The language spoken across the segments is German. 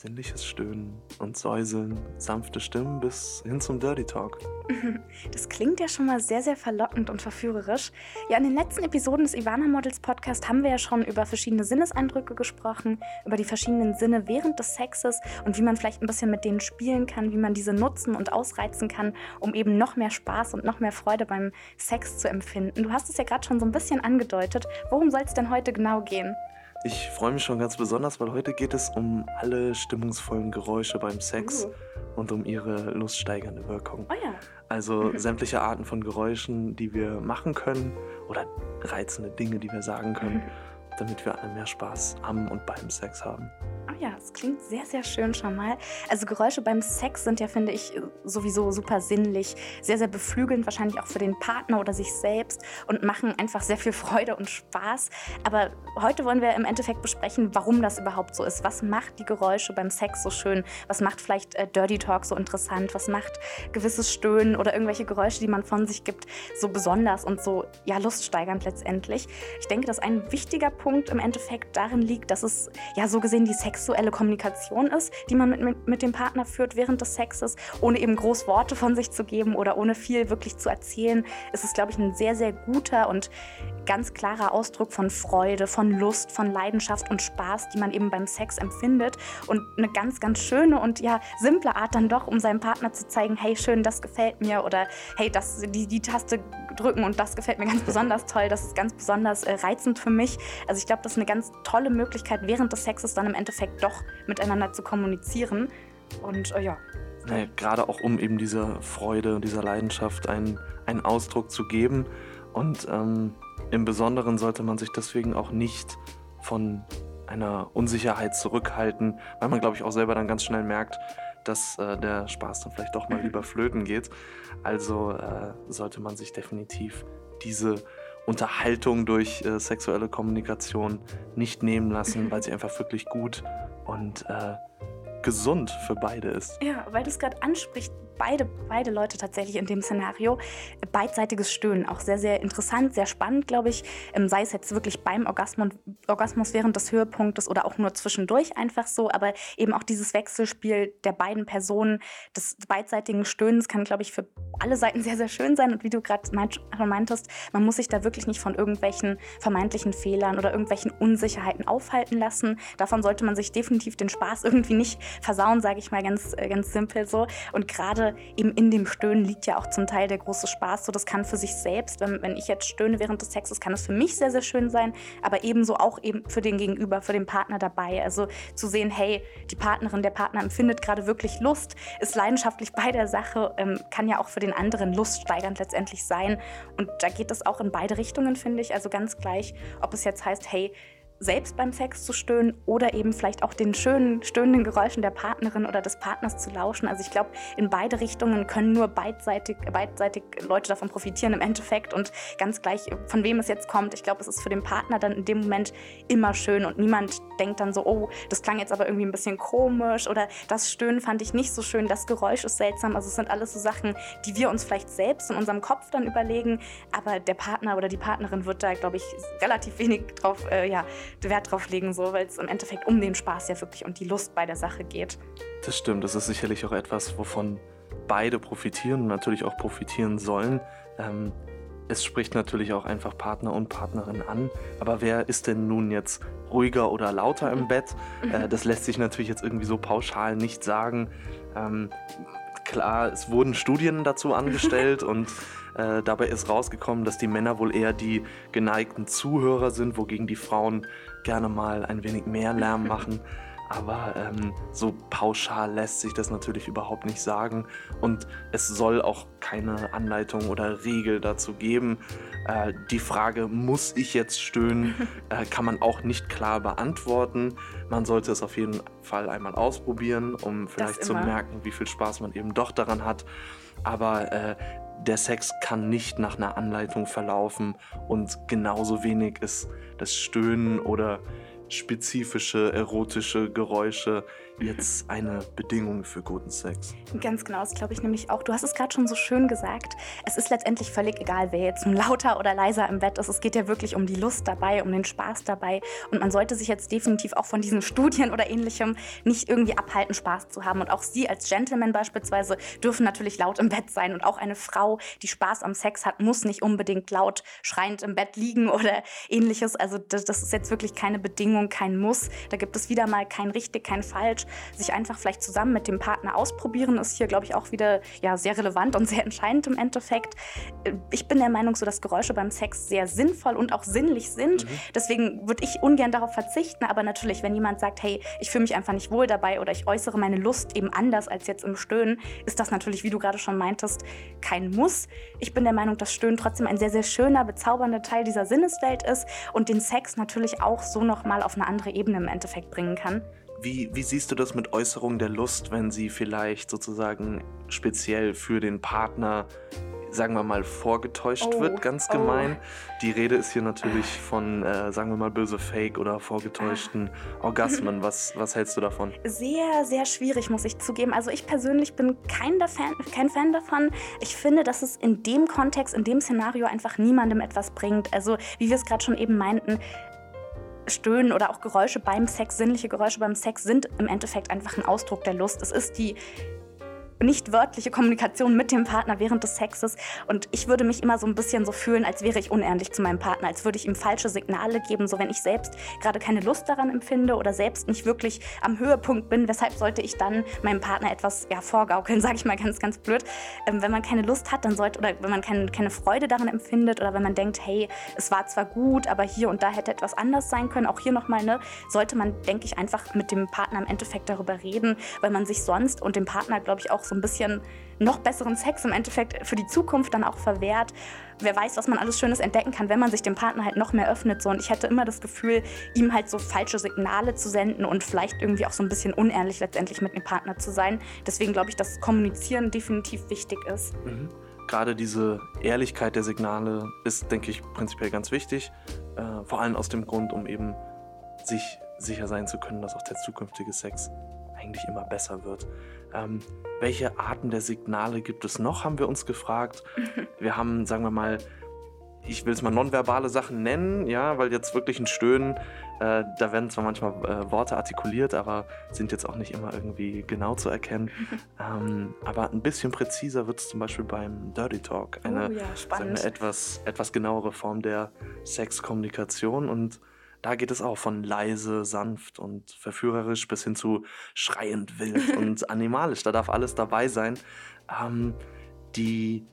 sinnliches Stöhnen und Säuseln, sanfte Stimmen bis hin zum Dirty Talk. Das klingt ja schon mal sehr, sehr verlockend und verführerisch. Ja, in den letzten Episoden des Ivana Models Podcast haben wir ja schon über verschiedene Sinneseindrücke gesprochen, über die verschiedenen Sinne während des Sexes und wie man vielleicht ein bisschen mit denen spielen kann, wie man diese nutzen und ausreizen kann, um eben noch mehr Spaß und noch mehr Freude beim Sex zu empfinden. Du hast es ja gerade schon so ein bisschen angedeutet. Worum soll es denn heute genau gehen? Ich freue mich schon ganz besonders, weil heute geht es um alle stimmungsvollen Geräusche beim Sex uh. und um ihre luststeigernde Wirkung. Oh ja. Also sämtliche Arten von Geräuschen, die wir machen können oder reizende Dinge, die wir sagen können, damit wir alle mehr Spaß am und beim Sex haben. Ja, es klingt sehr, sehr schön schon mal. Also Geräusche beim Sex sind ja, finde ich, sowieso super sinnlich, sehr, sehr beflügelnd, wahrscheinlich auch für den Partner oder sich selbst und machen einfach sehr viel Freude und Spaß. Aber heute wollen wir im Endeffekt besprechen, warum das überhaupt so ist. Was macht die Geräusche beim Sex so schön? Was macht vielleicht äh, Dirty Talk so interessant? Was macht gewisses Stöhnen oder irgendwelche Geräusche, die man von sich gibt, so besonders und so ja, luststeigernd letztendlich? Ich denke, dass ein wichtiger Punkt im Endeffekt darin liegt, dass es ja so gesehen die Sex sexuelle Kommunikation ist, die man mit, mit, dem Partner führt während des Sexes, ohne eben groß Worte von sich zu geben oder ohne viel wirklich zu erzählen, ist es, glaube ich, ein sehr, sehr guter und ganz klarer Ausdruck von Freude, von Lust, von Leidenschaft und Spaß, die man eben beim Sex empfindet und eine ganz, ganz schöne und ja simple Art dann doch, um seinem Partner zu zeigen, hey, schön, das gefällt mir oder hey, das, die, die Taste drücken und das gefällt mir ganz besonders toll, das ist ganz besonders äh, reizend für mich. Also ich glaube, das ist eine ganz tolle Möglichkeit, während des Sexes dann im Endeffekt doch miteinander zu kommunizieren. Und äh, ja. Naja, gerade auch um eben dieser Freude und dieser Leidenschaft einen, einen Ausdruck zu geben. Und ähm, im Besonderen sollte man sich deswegen auch nicht von einer Unsicherheit zurückhalten, weil man, glaube ich, auch selber dann ganz schnell merkt, dass äh, der Spaß dann vielleicht doch mal lieber flöten geht. Also äh, sollte man sich definitiv diese Unterhaltung durch äh, sexuelle Kommunikation nicht nehmen lassen, weil sie einfach wirklich gut und äh, gesund für beide ist. Ja, weil du es gerade ansprichst, beide, beide Leute tatsächlich in dem Szenario. Beidseitiges Stöhnen, auch sehr, sehr interessant, sehr spannend, glaube ich. Ähm, sei es jetzt wirklich beim Orgasmus, Orgasmus während des Höhepunktes oder auch nur zwischendurch einfach so. Aber eben auch dieses Wechselspiel der beiden Personen, des beidseitigen Stöhnens kann, glaube ich, für alle Seiten sehr, sehr schön sein. Und wie du gerade meintest, man muss sich da wirklich nicht von irgendwelchen vermeintlichen Fehlern oder irgendwelchen Unsicherheiten aufhalten lassen. Davon sollte man sich definitiv den Spaß irgendwie nicht versauen, sage ich mal ganz, äh, ganz simpel so. Und gerade eben in dem Stöhnen liegt ja auch zum Teil der große Spaß. So, das kann für sich selbst, wenn, wenn ich jetzt stöhne während des Sexes, kann es für mich sehr, sehr schön sein, aber ebenso auch eben für den Gegenüber, für den Partner dabei. Also zu sehen, hey, die Partnerin, der Partner empfindet gerade wirklich Lust, ist leidenschaftlich bei der Sache, ähm, kann ja auch für den anderen luststeigernd letztendlich sein. Und da geht es auch in beide Richtungen, finde ich. Also ganz gleich, ob es jetzt heißt, hey, selbst beim Sex zu stöhnen oder eben vielleicht auch den schönen stöhnenden Geräuschen der Partnerin oder des Partners zu lauschen. Also ich glaube, in beide Richtungen können nur beidseitig, beidseitig Leute davon profitieren im Endeffekt und ganz gleich, von wem es jetzt kommt. Ich glaube, es ist für den Partner dann in dem Moment immer schön und niemand denkt dann so, oh, das klang jetzt aber irgendwie ein bisschen komisch oder das Stöhnen fand ich nicht so schön, das Geräusch ist seltsam. Also es sind alles so Sachen, die wir uns vielleicht selbst in unserem Kopf dann überlegen, aber der Partner oder die Partnerin wird da, glaube ich, relativ wenig drauf, äh, ja, Wert drauf legen, so, weil es im Endeffekt um den Spaß ja wirklich und die Lust bei der Sache geht. Das stimmt, das ist sicherlich auch etwas, wovon beide profitieren und natürlich auch profitieren sollen. Ähm, es spricht natürlich auch einfach Partner und Partnerin an. Aber wer ist denn nun jetzt ruhiger oder lauter im Bett? Mhm. Äh, das lässt sich natürlich jetzt irgendwie so pauschal nicht sagen. Ähm, klar, es wurden Studien dazu angestellt und äh, dabei ist rausgekommen, dass die Männer wohl eher die geneigten Zuhörer sind, wogegen die Frauen gerne mal ein wenig mehr Lärm machen. Aber ähm, so pauschal lässt sich das natürlich überhaupt nicht sagen. Und es soll auch keine Anleitung oder Regel dazu geben. Äh, die Frage, muss ich jetzt stöhnen, äh, kann man auch nicht klar beantworten. Man sollte es auf jeden Fall einmal ausprobieren, um vielleicht zu merken, wie viel Spaß man eben doch daran hat. Aber äh, der Sex kann nicht nach einer Anleitung verlaufen und genauso wenig ist das Stöhnen oder spezifische erotische Geräusche jetzt eine Bedingung für guten Sex. Ganz genau, das glaube ich nämlich auch. Du hast es gerade schon so schön gesagt. Es ist letztendlich völlig egal, wer jetzt nun lauter oder leiser im Bett ist. Es geht ja wirklich um die Lust dabei, um den Spaß dabei. Und man sollte sich jetzt definitiv auch von diesen Studien oder ähnlichem nicht irgendwie abhalten, Spaß zu haben. Und auch Sie als Gentleman beispielsweise dürfen natürlich laut im Bett sein. Und auch eine Frau, die Spaß am Sex hat, muss nicht unbedingt laut schreiend im Bett liegen oder ähnliches. Also das, das ist jetzt wirklich keine Bedingung, kein Muss. Da gibt es wieder mal kein richtig, kein falsch sich einfach vielleicht zusammen mit dem Partner ausprobieren, ist hier, glaube ich, auch wieder ja, sehr relevant und sehr entscheidend im Endeffekt. Äh, ich bin der Meinung, so dass Geräusche beim Sex sehr sinnvoll und auch sinnlich sind. Mhm. Deswegen würde ich ungern darauf verzichten. Aber natürlich, wenn jemand sagt, hey, ich fühle mich einfach nicht wohl dabei oder ich äußere meine Lust eben anders als jetzt im Stöhnen, ist das natürlich, wie du gerade schon meintest, kein Muss. Ich bin der Meinung, dass Stöhnen trotzdem ein sehr, sehr schöner, bezaubernder Teil dieser Sinneswelt ist und den Sex natürlich auch so nochmal auf eine andere Ebene im Endeffekt bringen kann. Wie, wie siehst du das mit Äußerung der Lust, wenn sie vielleicht sozusagen speziell für den Partner, sagen wir mal, vorgetäuscht oh, wird, ganz oh. gemein? Die Rede ist hier natürlich von, äh, sagen wir mal, böse Fake oder vorgetäuschten ah. Orgasmen. Was, was hältst du davon? Sehr, sehr schwierig, muss ich zugeben. Also ich persönlich bin kein, Fan, kein Fan davon. Ich finde, dass es in dem Kontext, in dem Szenario einfach niemandem etwas bringt. Also wie wir es gerade schon eben meinten, Stöhnen oder auch Geräusche beim Sex, sinnliche Geräusche beim Sex sind im Endeffekt einfach ein Ausdruck der Lust. Es ist die nicht wörtliche Kommunikation mit dem Partner während des Sexes. Und ich würde mich immer so ein bisschen so fühlen, als wäre ich unehrlich zu meinem Partner, als würde ich ihm falsche Signale geben, so wenn ich selbst gerade keine Lust daran empfinde oder selbst nicht wirklich am Höhepunkt bin. Weshalb sollte ich dann meinem Partner etwas ja, vorgaukeln, sage ich mal ganz, ganz blöd. Ähm, wenn man keine Lust hat, dann sollte, oder wenn man kein, keine Freude daran empfindet oder wenn man denkt, hey, es war zwar gut, aber hier und da hätte etwas anders sein können, auch hier nochmal, ne, sollte man, denke ich, einfach mit dem Partner im Endeffekt darüber reden, weil man sich sonst und dem Partner, glaube ich, auch so ein bisschen noch besseren Sex im Endeffekt für die Zukunft dann auch verwehrt. Wer weiß, was man alles Schönes entdecken kann, wenn man sich dem Partner halt noch mehr öffnet. So. Und ich hätte immer das Gefühl, ihm halt so falsche Signale zu senden und vielleicht irgendwie auch so ein bisschen unehrlich letztendlich mit dem Partner zu sein. Deswegen glaube ich, dass Kommunizieren definitiv wichtig ist. Mhm. Gerade diese Ehrlichkeit der Signale ist, denke ich, prinzipiell ganz wichtig. Äh, vor allem aus dem Grund, um eben sich sicher sein zu können, dass auch der zukünftige Sex eigentlich immer besser wird. Ähm, welche Arten der Signale gibt es noch, haben wir uns gefragt. Wir haben, sagen wir mal, ich will es mal nonverbale Sachen nennen, ja, weil jetzt wirklich ein Stöhnen, äh, da werden zwar manchmal äh, Worte artikuliert, aber sind jetzt auch nicht immer irgendwie genau zu erkennen. ähm, aber ein bisschen präziser wird es zum Beispiel beim Dirty Talk, eine oh ja, wir, etwas, etwas genauere Form der Sexkommunikation und da geht es auch von leise, sanft und verführerisch bis hin zu schreiend, wild und animalisch. Da darf alles dabei sein. Ähm, die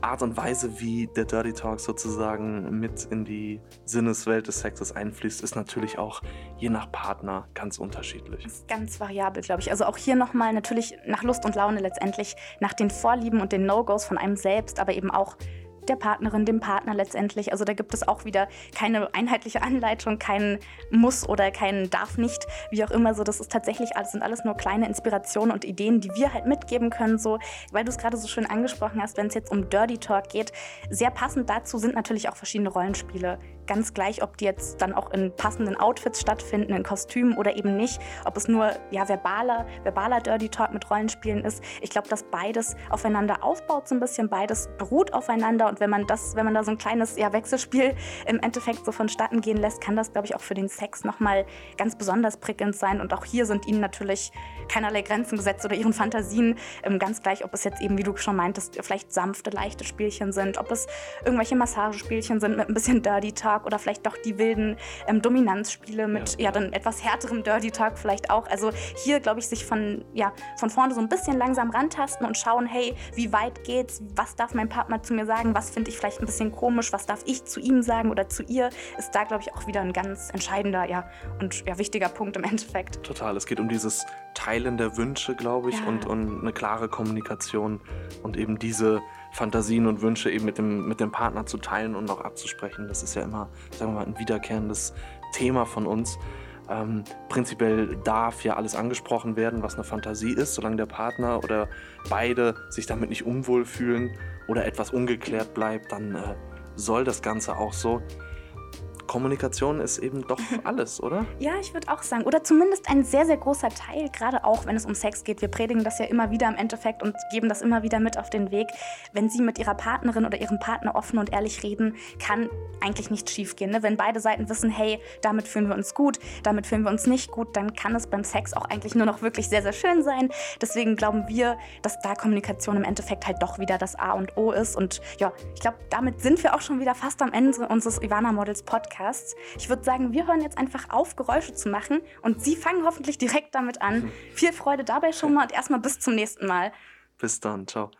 Art und Weise, wie der Dirty Talk sozusagen mit in die Sinneswelt des Sexes einfließt, ist natürlich auch je nach Partner ganz unterschiedlich. Das ist ganz variabel, glaube ich. Also auch hier nochmal natürlich nach Lust und Laune letztendlich, nach den Vorlieben und den No-Gos von einem selbst, aber eben auch der Partnerin, dem Partner letztendlich. Also da gibt es auch wieder keine einheitliche Anleitung, kein Muss oder kein Darf nicht, wie auch immer. So, das ist tatsächlich alles, sind alles nur kleine Inspirationen und Ideen, die wir halt mitgeben können. So, weil du es gerade so schön angesprochen hast, wenn es jetzt um Dirty Talk geht. Sehr passend dazu sind natürlich auch verschiedene Rollenspiele ganz gleich, ob die jetzt dann auch in passenden Outfits stattfinden, in Kostümen oder eben nicht, ob es nur ja, verbaler, verbaler Dirty Talk mit Rollenspielen ist. Ich glaube, dass beides aufeinander aufbaut, so ein bisschen beides beruht aufeinander. Und wenn man das, wenn man da so ein kleines ja, Wechselspiel im Endeffekt so vonstatten gehen lässt, kann das, glaube ich, auch für den Sex nochmal ganz besonders prickelnd sein. Und auch hier sind ihnen natürlich keinerlei Grenzen gesetzt oder ihren Fantasien ähm, ganz gleich, ob es jetzt eben, wie du schon meintest, vielleicht sanfte, leichte Spielchen sind, ob es irgendwelche Massagespielchen sind mit ein bisschen Dirty Talk Talk oder vielleicht doch die wilden ähm, Dominanzspiele mit ja. ja. dann etwas härterem Dirty Talk vielleicht auch. Also hier glaube ich sich von ja von vorne so ein bisschen langsam rantasten und schauen, hey, wie weit geht's? Was darf mein Partner zu mir sagen? Was finde ich vielleicht ein bisschen komisch? Was darf ich zu ihm sagen oder zu ihr? Ist da glaube ich auch wieder ein ganz entscheidender ja und ja wichtiger Punkt im Endeffekt. Total. Es geht um dieses Teilen der Wünsche, glaube ich, ja. und, und eine klare Kommunikation und eben diese Fantasien und Wünsche eben mit dem, mit dem Partner zu teilen und auch abzusprechen. Das ist ja immer, sagen wir mal, ein wiederkehrendes Thema von uns. Ähm, prinzipiell darf ja alles angesprochen werden, was eine Fantasie ist, solange der Partner oder beide sich damit nicht unwohl fühlen oder etwas ungeklärt bleibt, dann äh, soll das Ganze auch so. Kommunikation ist eben doch alles, oder? Ja, ich würde auch sagen. Oder zumindest ein sehr, sehr großer Teil, gerade auch wenn es um Sex geht. Wir predigen das ja immer wieder im Endeffekt und geben das immer wieder mit auf den Weg. Wenn Sie mit Ihrer Partnerin oder Ihrem Partner offen und ehrlich reden, kann eigentlich nichts schiefgehen. Ne? Wenn beide Seiten wissen, hey, damit fühlen wir uns gut, damit fühlen wir uns nicht gut, dann kann es beim Sex auch eigentlich nur noch wirklich sehr, sehr schön sein. Deswegen glauben wir, dass da Kommunikation im Endeffekt halt doch wieder das A und O ist. Und ja, ich glaube, damit sind wir auch schon wieder fast am Ende unseres Ivana Models Podcasts. Ich würde sagen, wir hören jetzt einfach auf, Geräusche zu machen und Sie fangen hoffentlich direkt damit an. Viel Freude dabei schon mal und erstmal bis zum nächsten Mal. Bis dann, ciao.